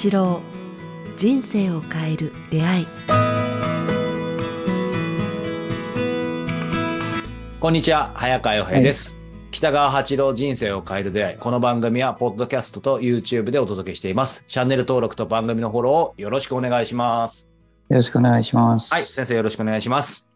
八郎人生を変える出会いこんにちは、早川洋平です、北川八郎人生を変える出会い。この番組は、ポッドキャストと YouTube でお届けしています。チャンネル登録と番組のフォローをよろしくお願いします。よろしくお願いします。はい、先生よろしくお願いします。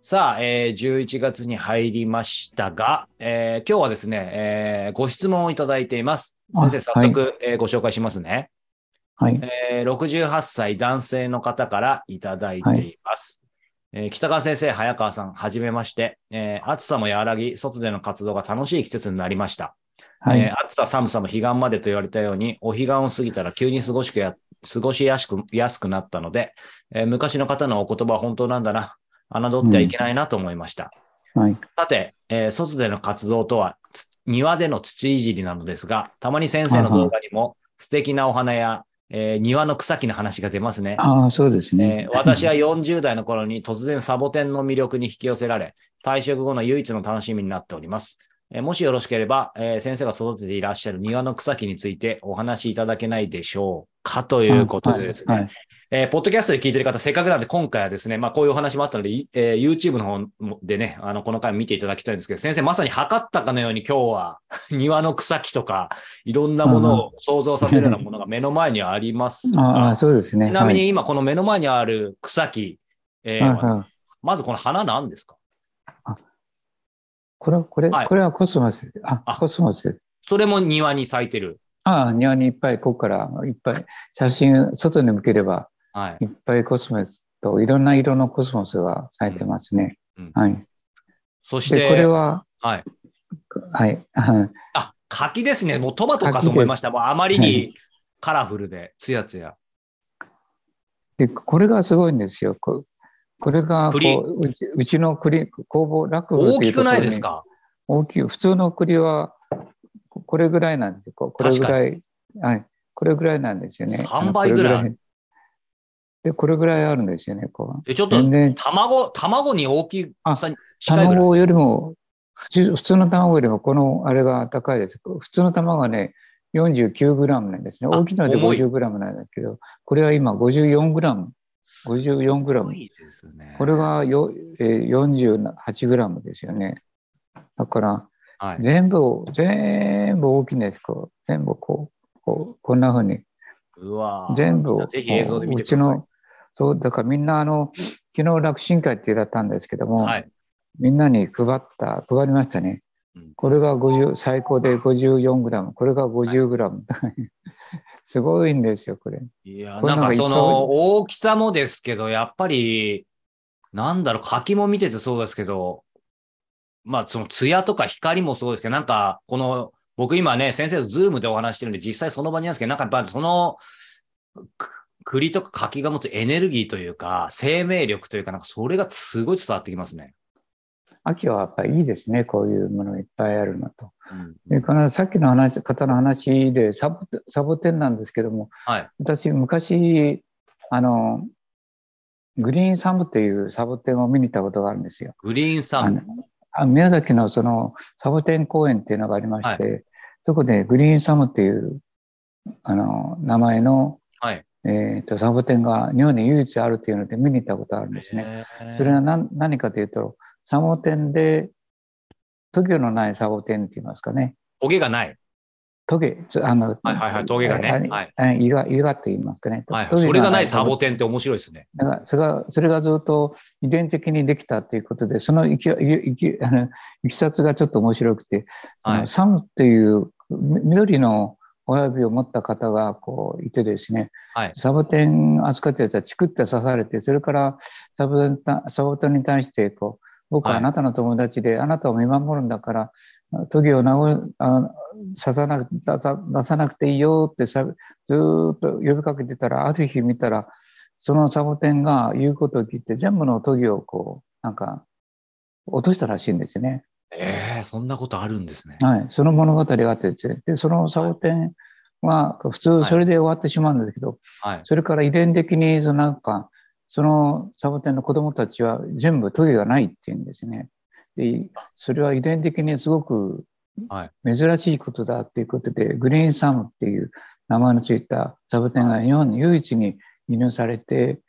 さあ、えー11月に入りましたが、えー今日はですね、えーご質問をいただいています。先生、あ早速、えーご紹介しますね。はい。えー68歳男性の方からいただいています。えー北川先生、早川さん、はじめまして、えー暑さも和らぎ、外での活動が楽しい季節になりました。はい。えー暑さ、寒さも彼岸までと言われたように、お彼岸を過ぎたら急に過ごしくや過ごしやすくやすくなったので、えー昔の方のお言葉は本当なんだな、侮ってはいけないなと思いました。はい。さて、えー外での活動とは、つ庭での土いじりなのですが、たまに先生の動画にも素敵なお花や、えー庭の草木の話が出ますね。ああ、そうですねえ。ー私は40代の頃に突然サボテンの魅力に引き寄せられ、退職後の唯一の楽しみになっております。えーもしよろしければ、えー先生が育てていらっしゃる庭の草木についてお話しいただけないでしょうかということでですね、はい。えーポッドキャストで聞いてる方、せっかくなんで今回はですね、まあこういうお話もあったので、いえー YouTube の方もでね、あの、この回見ていただきたいんですけど、先生まさに測ったかのように今日は 庭の草木とか、いろんなものを想像させるようなものが目の前にありますが、ああ、そうですね。ちなみはいに今この目の前にある草木、えーまずこの花何ですか？これ、これ、はいこれはコスモス。ああ、コスモス。それも庭に咲いてる。ああ、庭にいっぱい、ここからいっぱい、写真、外に向ければ、はい。いっぱいコスモスと、いろんな色のコスモスが咲いてますね。うんうんはい。そして、で、これは、はい。はい。は いあ、柿ですね。もうトマトかと思いました。もうあまりにカラフルで、つやつや。で、これがすごいんですよ。ここれがううち、うちの栗、工房、楽譜大きくないですか？大きい。普通の栗は、ここれぐらいなんですよ。ここれぐらい。はい。これぐらいなんですよね。3倍ぐらいあのこれで、これぐらいあるんですよね。こうえちょっと卵、卵に大きいぐらい。卵よりも、普通の卵よりも、このあれが高いです。普通の卵はね、49グラムなんですね。あ大きいので重い50グラムなんですけど、これは今54グラム。54グラムいですね。これがよ、えー48グラムですよね。だから、はい。全部、全部大きいんです。こう全部こう、こうこんな風に。うわー全部を、ぜひ映像で見てうちください。の、そう、だからみんなあの、昨日楽神会ってやったんですけども、はい。みんなに配った、配りましたねうん。これが50、最高で54グラム、これが50グラム。すごいんですよ、これ。いや、なんかその大きさもですけど、やっぱり、なんだろう、柿も見ててそうですけど、まあその艶とか光もそうですけど、なんかこの、僕今ね、先生とズームでお話してるんで、実際その場にいますけど、なんかやっぱりその、く栗とか柿が持つエネルギーというか、生命力というか、なんかそれがすごい伝わってきますね。秋はやっぱりいいですね、こういうものいっぱいあるのと。うんで、このさっきの話、方の話でサボサボテンなんですけども、はい。私、昔、あの、グリーンサムっていうサボテンを見に行ったことがあるんですよ。グリーンサム。あ宮崎のそのサボテン公園っていうのがありまして、そこでグリーンサムっていうあの名前の、はい。えー、とサボテンが日本に唯一あるというので見に行ったことがあるんですね。それは何何かというと、サボテンで、トゲのないサボテンって言いますかね。焦げがない。トゲ、つあの、はいはいはいトゲがねあはいあ胃が、胃がと言いますかね。はい。トゲそれがないサボテンって面白いですね。だからそれが、それがずっと遺伝的にできたということで、そのいきいきあのいきさつがちょっと面白くて、あはい。のサムっていうみ緑の親指を持った方がこういてですね、はいサボテン扱ってるやつはチクって刺されて、それからサボテンたサボテンに対してこう、僕ははいあなたの友達で、あなたを見守るんだから、トゲを治あ刺さな出さなくていいよってさずーっと呼びかけてたら、ある日見たら、そのサボテンが言うことを聞いて、全部のトゲをこう、なんか、落としたらしいんですね。ええそんなことあるんですね。はい、その物語があってでそのサボテンは普通それで終わってしまうんですけど、はい。それから遺伝的にそのなんか、そのサボテンの子供たちは全部トゲがないっていうんですね。で、それは遺伝的にすごくはい珍しいことだっていうことで、グリーンサムっていう名前のついたサボテンが日本唯一に輸入されて、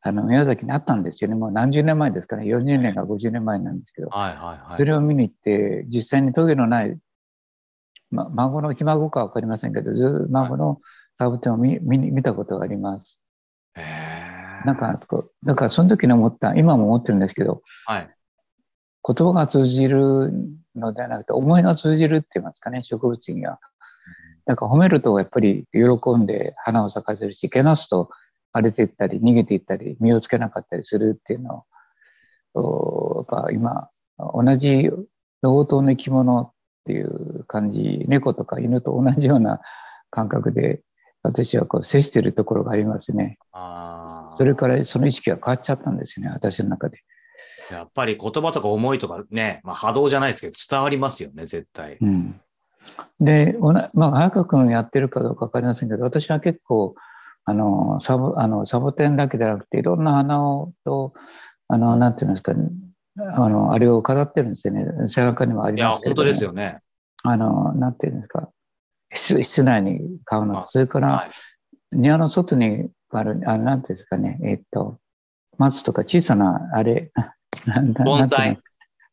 あの宮崎にあったんですよね。もう何十年前ですかね。40年か50年前なんですけど。はいはいはい。それを見に行って、実際にトゲのない、ま、孫のひ孫かわかりませんけど、ず孫のサボテンを見見に見たことがあります。なんかだからその時に思った、今も思ってるんですけど、はい。言葉が通じるのではなくて、思いが通じるって言いますかね、植物には。だから褒めるとやっぱり喜んで花を咲かせるし、けなすと荒れていったり、逃げていったり、実をつけなかったりするっていうのを、おやっぱ今、同じ同等の生き物っていう感じ、猫とか犬と同じような感覚で、私はこう接しているところがありますね。あーそれからその意識が変わっちゃったんですね、私の中で。やっぱり言葉とか思いとかね、まあ、波動じゃないですけど、伝わりますよね、絶対。うん、で、おなまあ、早川君やってるかどうか分かりませんけど、私は結構、あの、サボ、あの、サボテンだけでなくて、いろんな花をと、あの、なんていうんですかね、あの、あれを飾ってるんですよね。背中にもあいや、りますけれども本当ですよね。あの、なんていうんですか、室室内に買うのあと、それから、はい。庭の外にある、あなんていうんですかね、えっと、松とか小さな、あれ、なんだ盆栽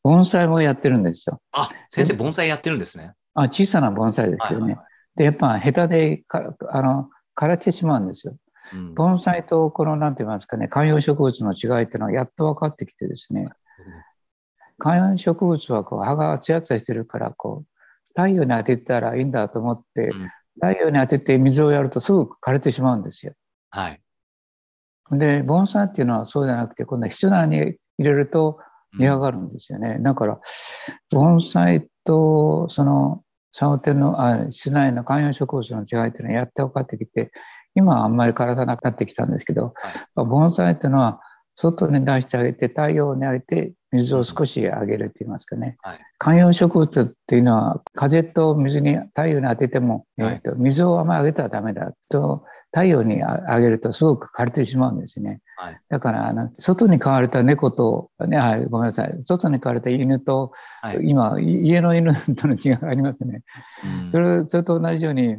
盆栽もやってるんですよ。あ、先生、盆栽やってるんですね。あ、小さな盆栽ですはいはいよね。で、やっぱ下手でか、あの、枯れてしまうんですよ。うん盆栽とこの、なんて言いますかね、観葉植物の違いっていうのはやっと分かってきてですね、観葉植物はこう葉がツヤツヤしてるから、こう、太陽に当てたらいいんだと思って、うん太陽に当てて水をやるとすぐ枯れてしまうんですよ。はい。で、盆栽っていうのはそうじゃなくて、今度は室内に入れるとうん根上がるんですよね。だから、盆栽とそのサボテンのあ室内の観葉植物の違いっていうのはやって分かってきて、今はあんまり体なくなってきたんですけど、まあ盆栽っていうのは外に出してあげて、太陽にあげて、水を少しあげるって言いますかね。はい。観葉植物っていうのは、風と水に太陽に当てても、はい。えーと水をあまりあげたらダメだと、太陽にああげるとすごく枯れてしまうんですね。はい。だからあの、外に飼われた猫と、ね、はい、ごめんなさい、外に飼われた犬と、はい。今、い家の犬との違いがありますね。うん。それそれと同じように、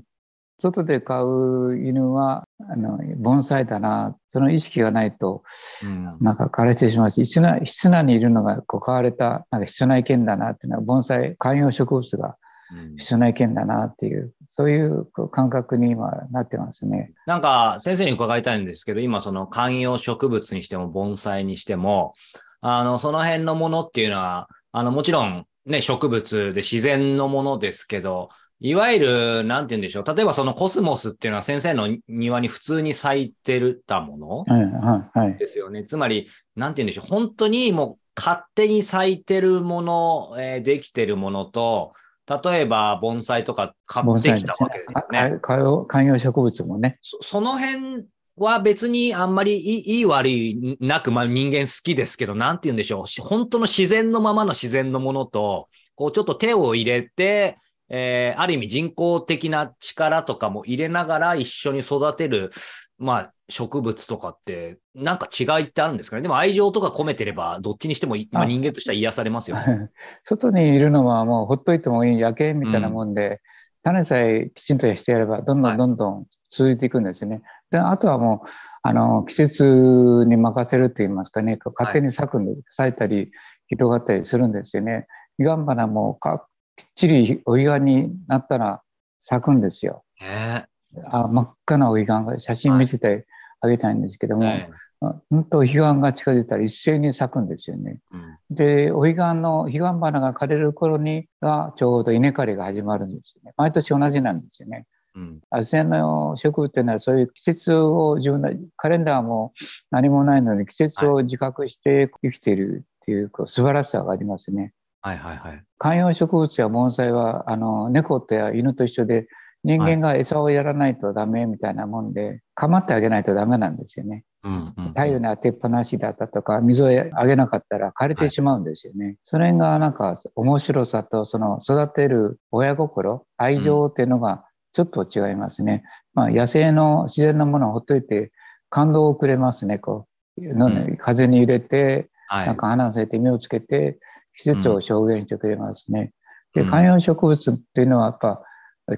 外で飼う犬はあの盆栽だな、その意識がないと、うん。なんか枯れてしまうし、室内室内にいるのがこう飼われたなんか室内犬だなっていうのは、盆栽、観葉植物がうん室内犬だなっていう、そういう感覚に今なってますね。なんか先生に伺いたいんですけど、今その観葉植物にしても盆栽にしても、あの、その辺のものっていうのは、あの、もちろんね、植物で自然のものですけど、いわゆる、なんて言うんでしょう。例えばそのコスモスっていうのは先生の庭に普通に咲いてるたものはい、はい、はい。ですよね。つまり、なんて言うんでしょう。本当にもう勝手に咲いてるもの、えーできてるものと、例えば盆栽とか買ってきたわけですよね。あ観葉植物もね。そその辺は別にあんまりいい悪いなく、まあ人間好きですけど、なんて言うんでしょう。し本当の自然のままの自然のものと、こうちょっと手を入れて、えーある意味人工的な力とかも入れながら一緒に育てる、まあ植物とかって、なんか違いってあるんですかね？でも愛情とか込めてれば、どっちにしてもい、まあ、あ人間としては癒されますよね。外にいるのはもうほっといてもいい野犬みたいなもんで、種さえきちんとしてやれば、どんどはいんどんどん続いていくんですね。で、あとはもう、あの、季節に任せると言いますかね、勝手に咲くんで、咲いたり、広がったりするんですよね。彼岸花もかきっちりお彼岸になったら咲くんですよ。ねあ真っ赤なお彼岸が写真見せてあげたいんですけども、ね本当、彼岸が近づいたら一斉に咲くんですよね。うんで、お彼岸の彼岸花が枯れる頃にがちょうど稲刈りが始まるんですよね。毎年同じなんですよね。うんアジサイの植物っていうのはそういう季節を自分のカレンダーも何もないのに季節を自覚して生きているっていうこう素晴らしさがありますね。はいはいはい。観葉植物や盆栽はあの猫とや犬と一緒で人間が餌をやらないとダメみたいなもんで、構ってあげないとダメなんですよね。うんうん太陽に当てっぱなしだったとか、水をあげなかったら枯れてしまうんですよね。それがなんか面白さと、その育てる親心、愛情っていうのがちょっと違いますね。まあ野生の自然のものをほっといて感動をくれますね。こう、のうん風に入れて、はい。なんか花咲いて実をつけて、季節を表現してくれますね。で、うん観葉植物っていうのはやっぱ、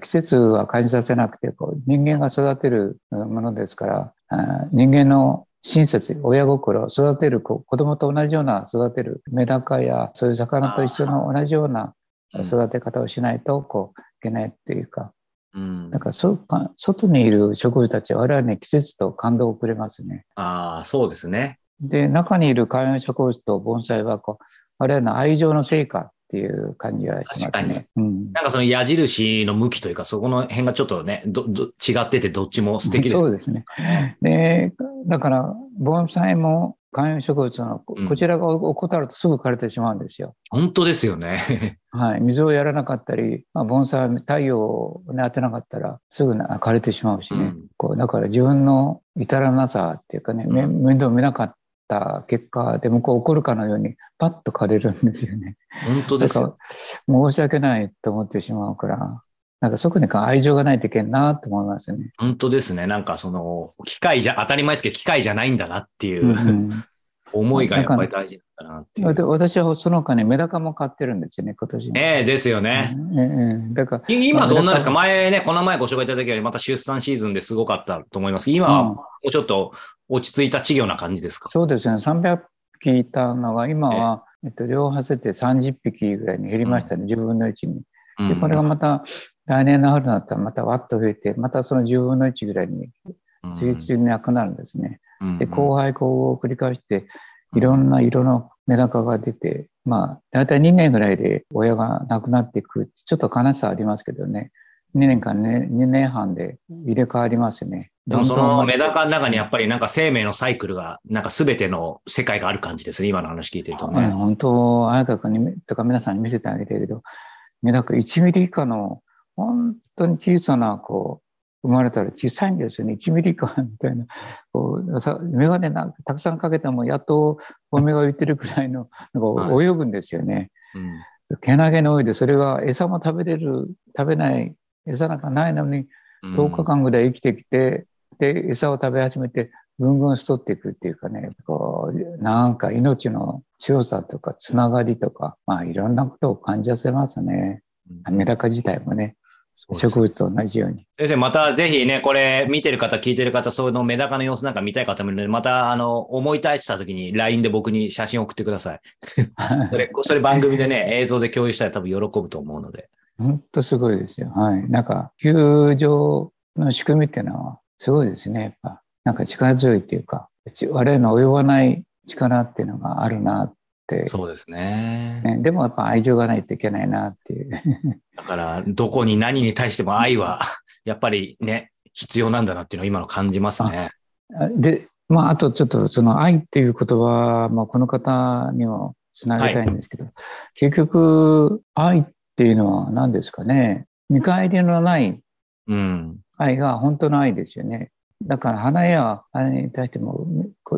季節は感じさせなくてこう人間が育てるものですからあ人間の親切、親心、育てる子、子供と同じような育てるメダカやそういう魚と一緒の同じような育て方をしないとこういけないっていうか、うん。だからそか外にいる植物たちは我々に季節と感動をくれますね。ああ、そうですね。で、中にいる観葉植物と盆栽はこう我々の愛情の成果っていう感じがします確かにね。うんなんかその矢印の向きというか、そこの辺がちょっとね、ど、ど、違っててどっちも素敵です。そうですね。で、だから、盆栽も観葉植物のこちらが怠るとすぐ枯れてしまうんですよ。本当ですよね。はい。水をやらなかったり、まあ、盆栽は太陽を、ね、当てなかったらすぐな枯れてしまうしね。うんこうだから自分の至らなさっていうかね、面倒見なかった結果で向こう怒るかのようにパッと枯れるんですよね。本当です。から申し訳ないと思ってしまうから、なんかそこに愛情がないといけんなと思いますね。本当ですね。なんかその、機械じゃ、当たり前ですけど、機械じゃないんだなっていううんうん思いがやっぱり大事なんだなっていう。で私はその他にメダカも買ってるんですよね、今年。ねえ、ですよね。ええええだから、い今どんなですか？ま前ね、この前ご紹介いただいた時はまた出産シーズンですごかったと思いますけど、今はうんもうちょっと落ち着いた稚魚な感じですか？そうですね、300匹いたのが、今は、えっと、両端で30匹ぐらいに減りましたね、10分の1に。で、うんこれがまた、来年の春になったらまたわっと増えて、またその10分の1ぐらいに、次々になくなるんですね。で、交配交互を繰り返して、いろんな色のメダカが出て、まあ、だいたい2年ぐらいで親が亡くなっていく。ちょっと悲しさありますけどね。2年間ね、2年半で入れ替わりますね。でもそのメダカカの中にやっぱりなんか生命のサイクルが、なんか全ての世界がある感じですね。今の話聞いてるとはい、ね。本当、綾香君にとか皆さんに見せてあげてるけど、メダカ1ミリ以下の本当に小さな、こう、生まれたら小さいんですよね。1ミリ以下みたいな。こうさメガネなんかたくさんかけてもやっとお目が浮いてるくらいの、なんかは泳ぐんですよね。うんけなげに泳いで、それが餌も食べれる、食べない、餌なんかないのに、うん10日間ぐらい生きてきて、で、餌を食べ始めて、ぐんぐん太っていくっていうかね、こう、なんか命の強さとか、つながりとか、まあいろんなことを感じさせますね。メダカ自体もね、植物と同じように。先生、またぜひね、これ見てる方、聞いてる方、そういうのメダカの様子なんか見たい方もいるので、また、あの、思い出した時に LINE で僕に写真送ってください。それ、それ番組でね、映像で共有したら多分喜ぶと思うので。本当すごいですよ。はい。なんか、球場の仕組みっていうのは、すごいですね。やっぱ、なんか力強いっていうか、ち我々の及ばない力っていうのがあるなって。そうですね。ね、でもやっぱ愛情がないといけないなっていう。だから、どこに何に対しても愛は、やっぱりね、必要なんだなっていうのを今の感じますね。で、まあ、あとちょっとその愛っていう言葉、まあ、この方にもつなげたいんですけど、結局、愛っていうのは何ですかね。見返りのないうん。愛が本当の愛ですよね。だから花やあれに対しても、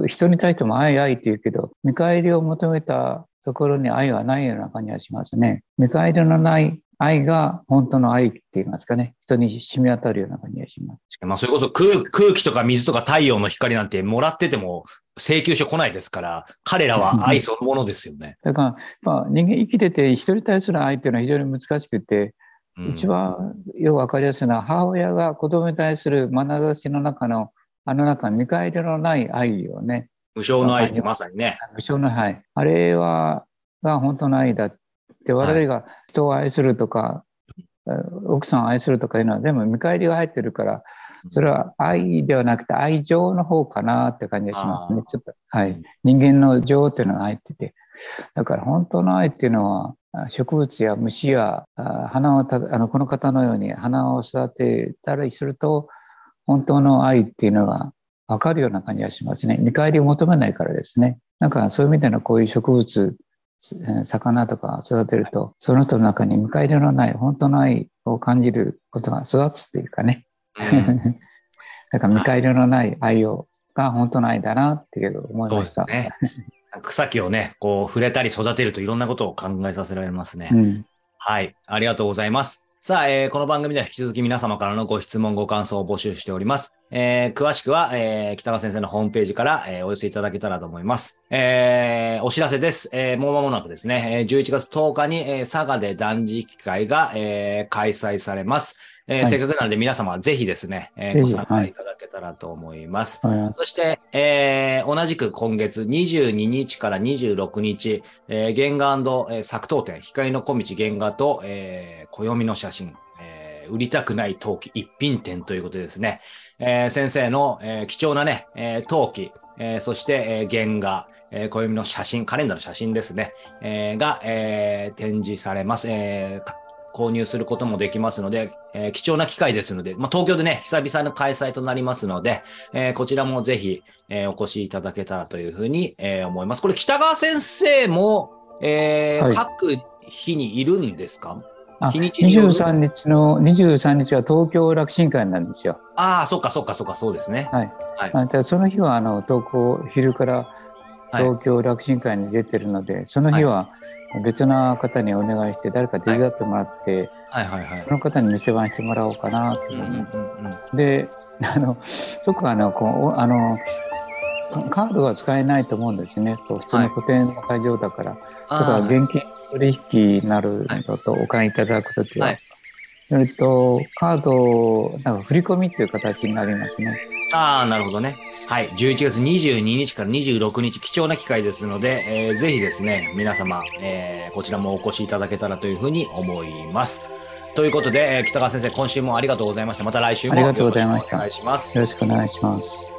人に対しても愛愛って言うけど、見返りを求めたところに愛はないような感じがしますね。見返りのない愛が本当の愛って言いますかね。人に染み当たるような感じがします。まあ、それこそ空空気とか水とか太陽の光なんてもらってても請求書来ないですから、彼らは 愛そのものですよね。だから、まあ、人間生きてて人に対する愛っていうのは非常に難しくて、うん一番よくわかりやすいのは母親が子供に対する眼差しの中のあの中見返りのない愛をね、無償の愛ってまさにね。無償の愛。あれは、が本当の愛だって、我々が人を愛するとか、奥さんを愛するとかいうのは全部見返りが入ってるから、それは愛ではなくて愛情の方かなって感じがしますね。ちょっと、はい。人間の情っていうのが入ってて。だから本当の愛っていうのは、植物や虫やあ花をたあのこの方のように花を育てたりすると本当の愛っていうのが分かるような感じがしますね。見返りを求めないからですね。なんかそういう意味でのこういう植物、えー魚とか育てると、その人の中に見返りのない本当の愛を感じることが育つっていうかね。うん だから見返りのない愛をが本当の愛だなっていう思いそうました。草木をね、こう触れたり育てるといろんなことを考えさせられますね。うん。はい。ありがとうございます。さあ、えーこの番組では引き続き皆様からのご質問、ご感想を募集しております。えー詳しくは、えー北川先生のホームページから、えーお寄せいただけたらと思います。えーお知らせです。えーもう間もなくですね、えー11月10日に、えー佐賀で断食会が、えー開催されます。えーはいせっかくなので皆様ぜひですね、えーご参加はいいただけたらと思います。はいそして、えー同じく今月22日から26日、えー原画えー作刀展、光の小道原画と、えー暦の写真、えー売りたくない陶器一品展ということでですね、えー先生の、えー貴重なね、えー陶器、えーそして、えー原画、えー暦の写真、カレンダーの写真ですね、えーが、えー展示されます。え購入することもできますので、えー貴重な機会ですので、まあ、東京でね、久々の開催となりますので、えーこちらもぜひ、えーお越しいただけたらというふうに、えー思います。これ、北川先生も、えーはい各日にいるんですか？あ日にちによる？23日の23日は東京楽神会なんですよ。ああ、そっかそっかそっか、そうですね。あでその日はあの東京昼からはい。東京楽神会に出てるので、その日は別な方にお願いして誰か手伝ってもらって、はい。はいはいそ。の方に店番してもらおうかなと思うんうんうん。であのそこはあのこうおあのカカードは使えないと思うんですね。こう普通の古典の会場だから、だから現金取引になるのとお買いいただくときは、はいそれとカードなんか振り込みっていう形になりますね。あー、なるほどね。はい。11月22日から26日、貴重な機会ですので、えーぜひですね、皆様、えーこちらもお越しいただけたらというふうに思います。ということで、えー北川先生、今週もありがとうございました。また来週もありがとうございましたよろしくお願いしますよ。ろしくお願いします。